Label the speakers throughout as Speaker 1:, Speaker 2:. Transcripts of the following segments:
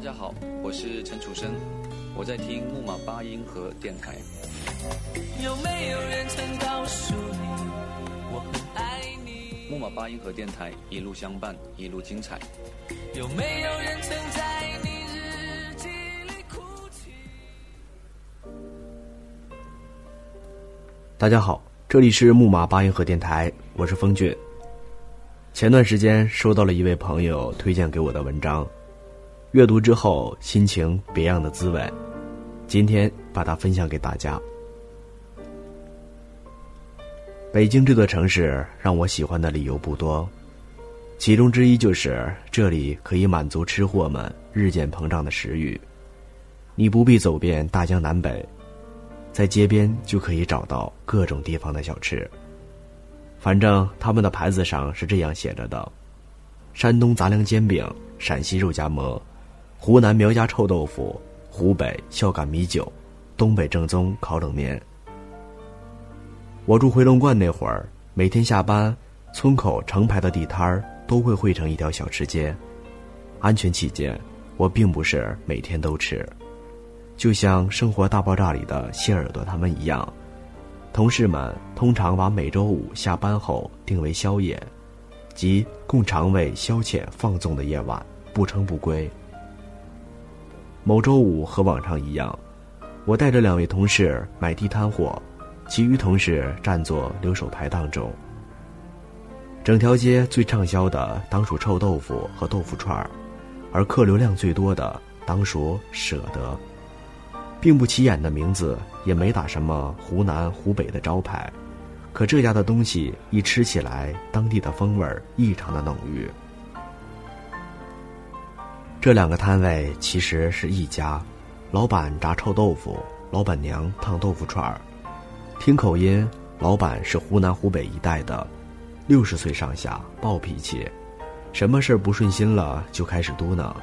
Speaker 1: 大家好，我是陈楚生，我在听木马八音盒电台。有没有人曾告诉你，我很爱你？木马八音盒电台一路相伴，一路精彩。有没有人曾在你日记里哭泣？
Speaker 2: 大家好，这里是木马八音盒电台，我是风俊。前段时间收到了一位朋友推荐给我的文章，阅读之后心情别样的滋味。今天把它分享给大家。北京这座城市让我喜欢的理由不多，其中之一就是这里可以满足吃货们日渐膨胀的食欲。你不必走遍大江南北，在街边就可以找到各种地方的小吃。反正他们的牌子上是这样写着的：山东杂粮煎饼、陕西肉夹馍、湖南苗家臭豆腐、湖北孝感米酒、东北正宗烤冷面。我住回龙观那会儿，每天下班，村口成排的地摊儿都会汇成一条小吃街。安全起见，我并不是每天都吃，就像《生活大爆炸》里的谢耳朵他们一样。同事们通常把每周五下班后定为宵夜，即供肠胃消遣放纵的夜晚，不称不归。某周五和往常一样，我带着两位同事买地摊货，其余同事占作留守排档中。整条街最畅销的当属臭豆腐和豆腐串儿，而客流量最多的当属舍得。并不起眼的名字，也没打什么湖南、湖北的招牌，可这家的东西一吃起来，当地的风味儿异常的浓郁。这两个摊位其实是一家，老板炸臭豆腐，老板娘烫豆腐串儿。听口音，老板是湖南、湖北一带的，六十岁上下，暴脾气，什么事不顺心了就开始嘟囔，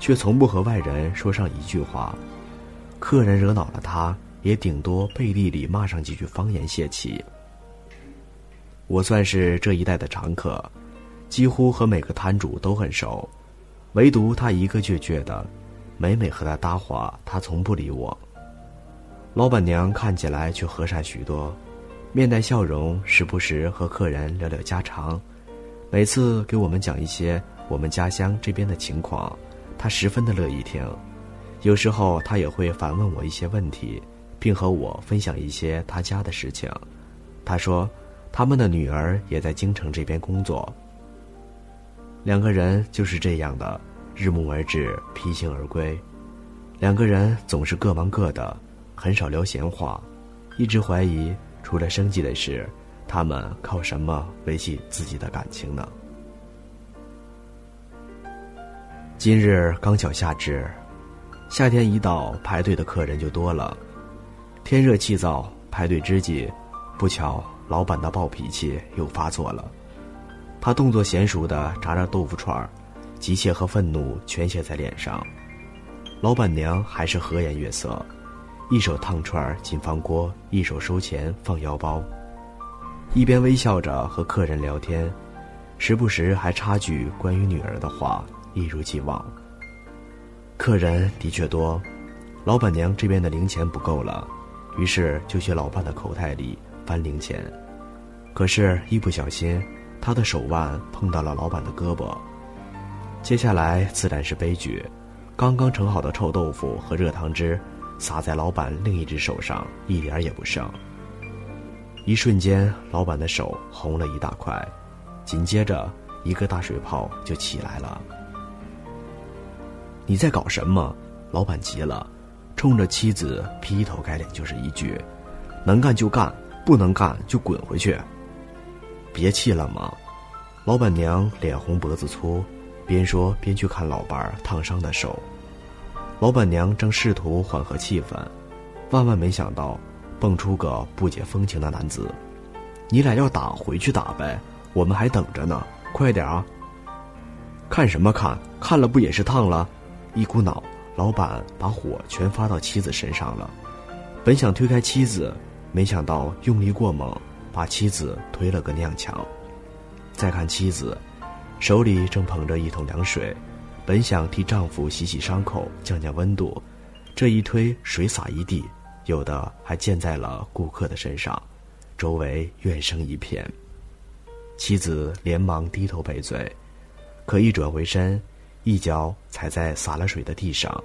Speaker 2: 却从不和外人说上一句话。客人惹恼了他，也顶多背地里骂上几句方言泄气。我算是这一带的常客，几乎和每个摊主都很熟，唯独他一个倔倔的，每每和他搭话，他从不理我。老板娘看起来却和善许多，面带笑容，时不时和客人聊聊家常，每次给我们讲一些我们家乡这边的情况，他十分的乐意听。有时候他也会反问我一些问题，并和我分享一些他家的事情。他说，他们的女儿也在京城这边工作。两个人就是这样的，日暮而至，披星而归。两个人总是各忙各的，很少聊闲话。一直怀疑，除了生计的事，他们靠什么维系自己的感情呢？今日刚巧夏至。夏天一到，排队的客人就多了。天热气燥，排队之际，不巧老板的暴脾气又发作了。他动作娴熟的炸着豆腐串儿，急切和愤怒全写在脸上。老板娘还是和颜悦色，一手烫串儿进放锅，一手收钱放腰包，一边微笑着和客人聊天，时不时还插句关于女儿的话，一如既往。客人的确多，老板娘这边的零钱不够了，于是就去老伴的口袋里翻零钱。可是，一不小心，他的手腕碰到了老板的胳膊。接下来自然是悲剧，刚刚盛好的臭豆腐和热汤汁洒在老板另一只手上，一点也不剩。一瞬间，老板的手红了一大块，紧接着一个大水泡就起来了。你在搞什么？老板急了，冲着妻子劈头盖脸就是一句：“能干就干，不能干就滚回去。”别气了吗？老板娘脸红脖子粗，边说边去看老伴儿烫伤的手。老板娘正试图缓和气氛，万万没想到，蹦出个不解风情的男子：“你俩要打回去打呗，我们还等着呢，快点啊！”看什么看？看了不也是烫了？一股脑，老板把火全发到妻子身上了。本想推开妻子，没想到用力过猛，把妻子推了个踉跄。再看妻子，手里正捧着一桶凉水，本想替丈夫洗洗伤口、降降温度，这一推水洒一地，有的还溅在了顾客的身上，周围怨声一片。妻子连忙低头赔罪，可一转回身，一脚踩在洒了水的地上，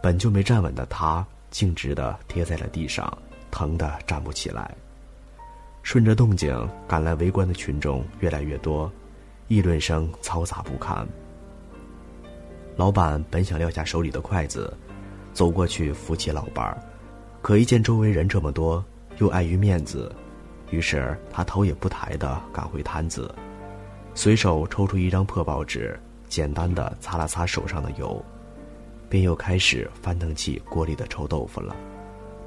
Speaker 2: 本就没站稳的她，径直的跌在了地上，疼得站不起来。顺着动静赶来围观的群众越来越多，议论声嘈杂不堪。老板本想撂下手里的筷子，走过去扶起老伴儿，可一见周围人这么多，又碍于面子，于是他头也不抬地赶回摊子，随手抽出一张破报纸，简单的擦了擦手上的油，便又开始翻腾起锅里的臭豆腐了。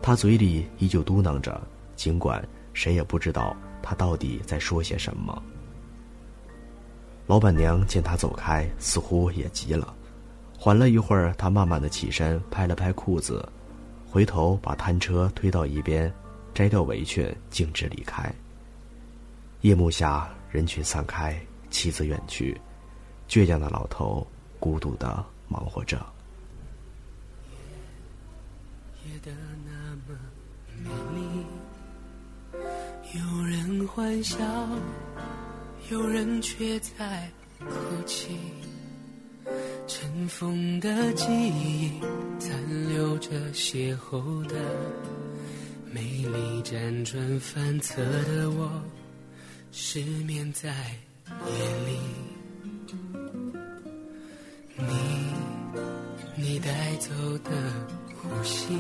Speaker 2: 他嘴里依旧嘟囔着，尽管谁也不知道他到底在说些什么。老板娘见他走开，似乎也急了。缓了一会儿，他慢慢的起身，拍了拍裤子，回头把摊车推到一边，摘掉围裙，径直离开。夜幕下，人群散开，妻子远去，倔强的老头孤独的忙活着。
Speaker 3: 夜的那么美丽，有人欢笑，有人却在哭泣。尘封的记忆，残留着邂逅的美丽，辗转反侧的我，失眠在夜里。你，你带走的呼吸，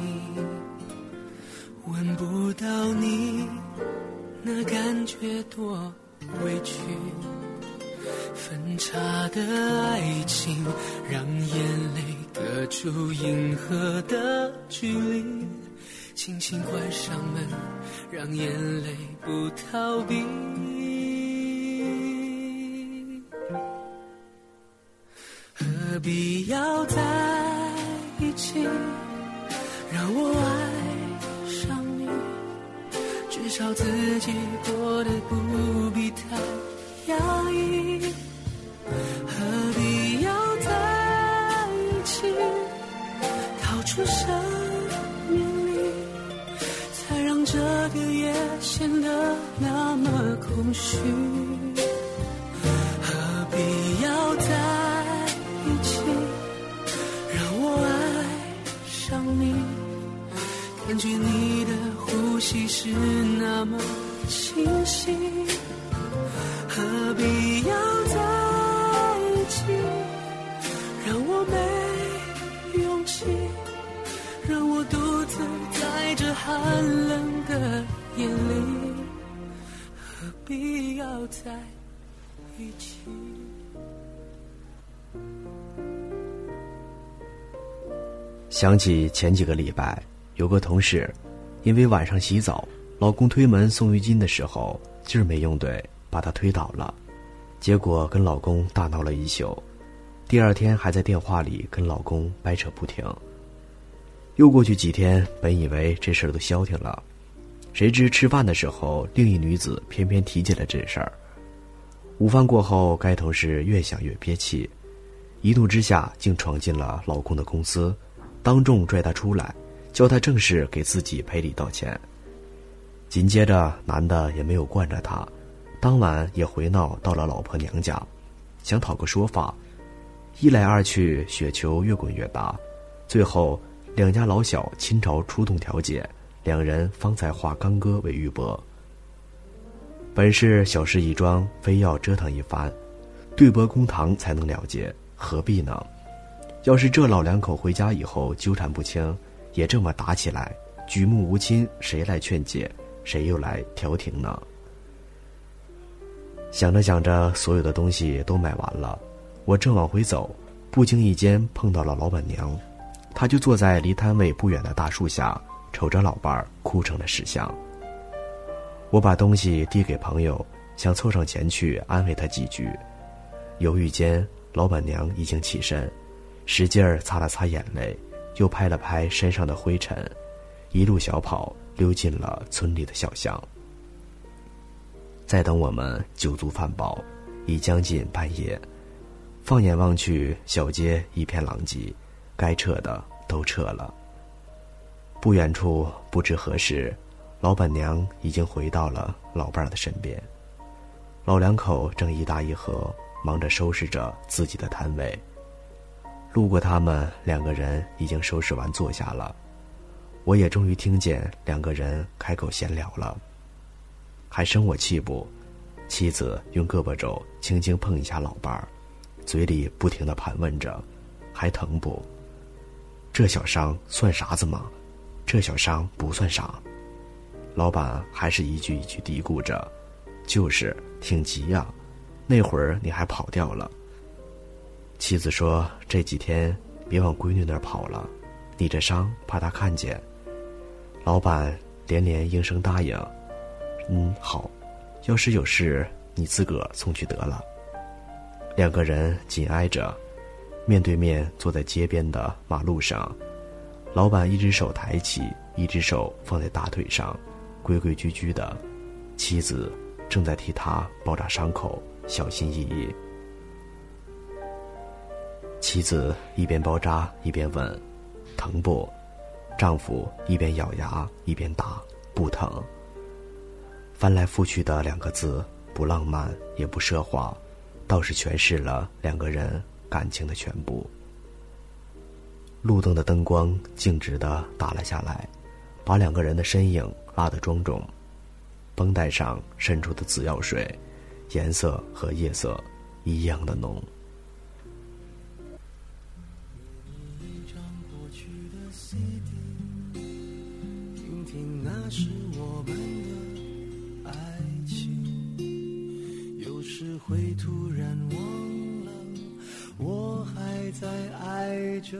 Speaker 3: 闻不到你，那感觉多委屈。分岔的爱情，让眼泪隔住银河的距离。轻轻关上门，让眼泪不逃避。少自己过得不必太压抑。何必要在一起？逃出生命里，才让这个夜显得那么空虚。何必要在一起？让我爱上你，感觉你的呼吸是那么清晰。何必要在一起？让我没勇气，让我独自在这寒冷的夜里，何必要在一起？
Speaker 2: 想起前几个礼拜，有个同事，因为晚上洗澡，老公推门送浴巾的时候劲儿没用对，把她推倒了。结果跟老公大闹了一宿，第二天还在电话里跟老公掰扯不停。又过去几天，本以为这事儿都消停了，谁知吃饭的时候，另一女子偏偏提起了这事儿。午饭过后，该同事越想越憋气，一怒之下竟闯进了老公的公司，当众拽他出来，叫他正式给自己赔礼道歉。紧接着，男的也没有惯着他。当晚也回闹到了老婆娘家，想讨个说法，一来二去，雪球越滚越大，最后两家老小亲朝出动调解，两人方才化干戈为玉帛。本是小事一桩，非要折腾一番，对簿公堂才能了结，何必呢？要是这老两口回家以后纠缠不清，也这么打起来，举目无亲，谁来劝解？谁又来调停呢？想着想着，所有的东西都买完了，我正往回走，不经意间碰到了老板娘，她就坐在离摊位不远的大树下，瞅着老伴儿哭成了石像。我把东西递给朋友，想凑上前去安慰她几句，犹豫间，老板娘已经起身，使劲儿擦了擦眼泪，又拍了拍身上的灰尘，一路小跑溜进了村里的小巷。再等我们酒足饭饱，已将近半夜。放眼望去，小街一片狼藉，该撤的都撤了。不远处，不知何时，老板娘已经回到了老伴儿的身边。老两口正一搭一合，忙着收拾着自己的摊位。路过他们两个人，已经收拾完坐下了。我也终于听见两个人开口闲聊了。还生我气不？妻子用胳膊肘轻轻碰一下老伴儿，嘴里不停的盘问着：“还疼不？这小伤算啥子吗？这小伤不算啥。”老板还是一句一句嘀咕着：“就是挺急呀，那会儿你还跑掉了。”妻子说：“这几天别往闺女那儿跑了，你这伤怕她看见。”老板连连应声答应：“嗯，好。要是有事，你自个儿送去得了。”两个人紧挨着，面对面坐在街边的马路上。老板一只手抬起，一只手放在大腿上，规规矩矩的。妻子正在替他包扎伤口，小心翼翼。妻子一边包扎一边问：“疼不？”丈夫一边咬牙一边答：“不疼。”翻来覆去的两个字，不浪漫也不奢华，倒是诠释了两个人感情的全部。路灯的灯光径直的打了下来，把两个人的身影拉得庄重。绷带上渗出的紫药水，颜色和夜色一样的浓。
Speaker 3: 是我们的爱情有时会突然忘了我还在爱着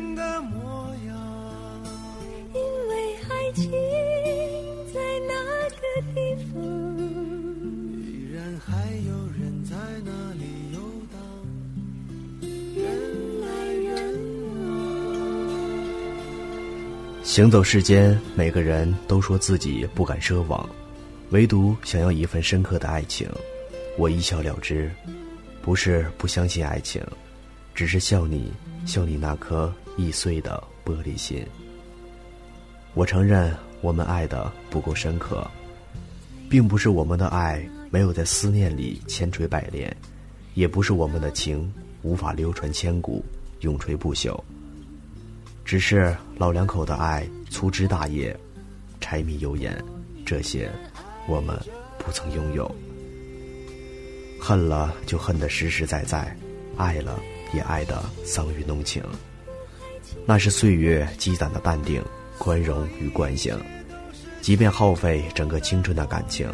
Speaker 2: 行走世间，每个人都说自己不敢奢望，唯独想要一份深刻的爱情。我一笑了之，不是不相信爱情，只是笑你，笑你那颗易碎的玻璃心。我承认我们爱的不够深刻，并不是我们的爱没有在思念里千锤百炼，也不是我们的情无法流传千古，永垂不朽。只是老两口的爱粗枝大叶，柴米油盐，这些我们不曾拥有。恨了就恨得实实在在，爱了也爱得桑榆浓情。那是岁月积攒的淡定、宽容与惯性。即便耗费整个青春的感情，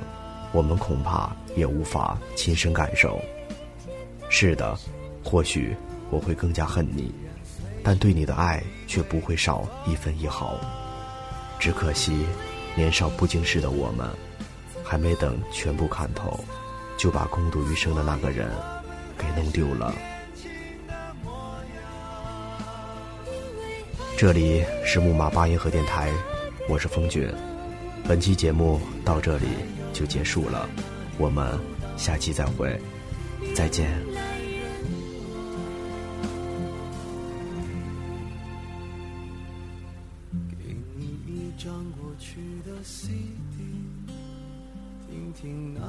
Speaker 2: 我们恐怕也无法亲身感受。是的，或许我会更加恨你。但对你的爱却不会少一分一毫，只可惜年少不经事的我们，还没等全部看透，就把共度余生的那个人给弄丢了。这里是木马八音盒电台，我是风俊，本期节目到这里就结束了，我们下期再会，再见。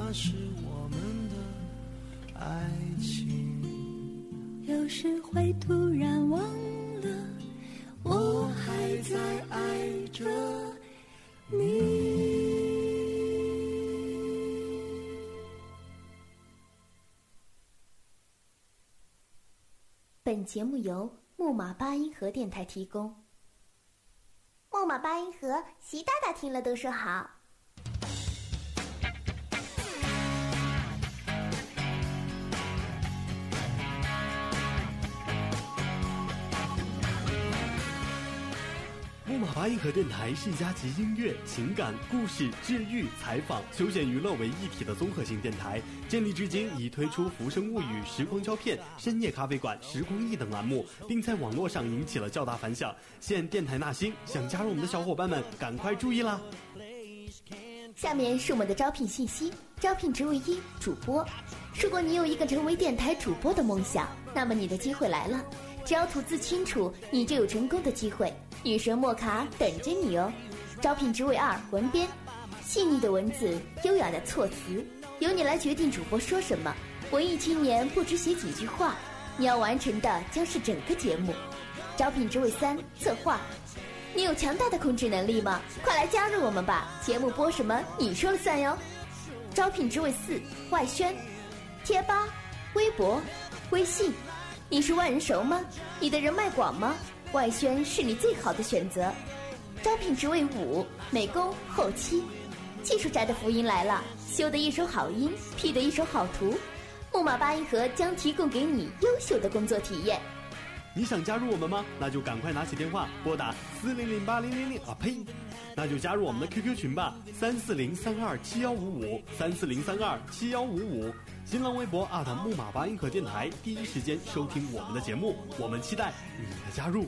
Speaker 3: 那是我们的爱情。
Speaker 4: 有时会突然忘了我还在爱着你。
Speaker 5: 本节目由木马八音盒电台提供。
Speaker 6: 木马八音盒习大大听了都说好。
Speaker 7: 马八音盒电台是一家集音乐、情感、故事、治愈、采访、休闲娱乐为一体的综合性电台。建立至今，已推出《浮生物语》《时光胶片》《深夜咖啡馆》《时光忆》等栏目，并在网络上引起了较大反响。现电台纳新，想加入我们的小伙伴们，赶快注意啦！
Speaker 5: 下面是我们的招聘信息：招聘职位一，主播。如果你有一个成为电台主播的梦想，那么你的机会来了。只要吐字清楚，你就有成功的机会。女神莫卡等着你哦！招聘职位二文编，细腻的文字，优雅的措辞，由你来决定主播说什么。文艺青年不止写几句话，你要完成的将是整个节目。招聘职位三策划，你有强大的控制能力吗？快来加入我们吧！节目播什么你说了算哟。招聘职位四外宣，贴吧、微博、微信，你是万人熟吗？你的人脉广吗？外宣是你最好的选择，招聘职位五美工后期，技术宅的福音来了，修的一手好音，P 的一手好图，木马八音盒将提供给你优秀的工作体验。
Speaker 7: 你想加入我们吗？那就赶快拿起电话拨打四零零八零零零啊呸，那就加入我们的 QQ 群吧，三四零三二七幺五五三四零三二七幺五五，新浪微博木马巴音和电台第一时间收听我们的节目我们期待你的加入。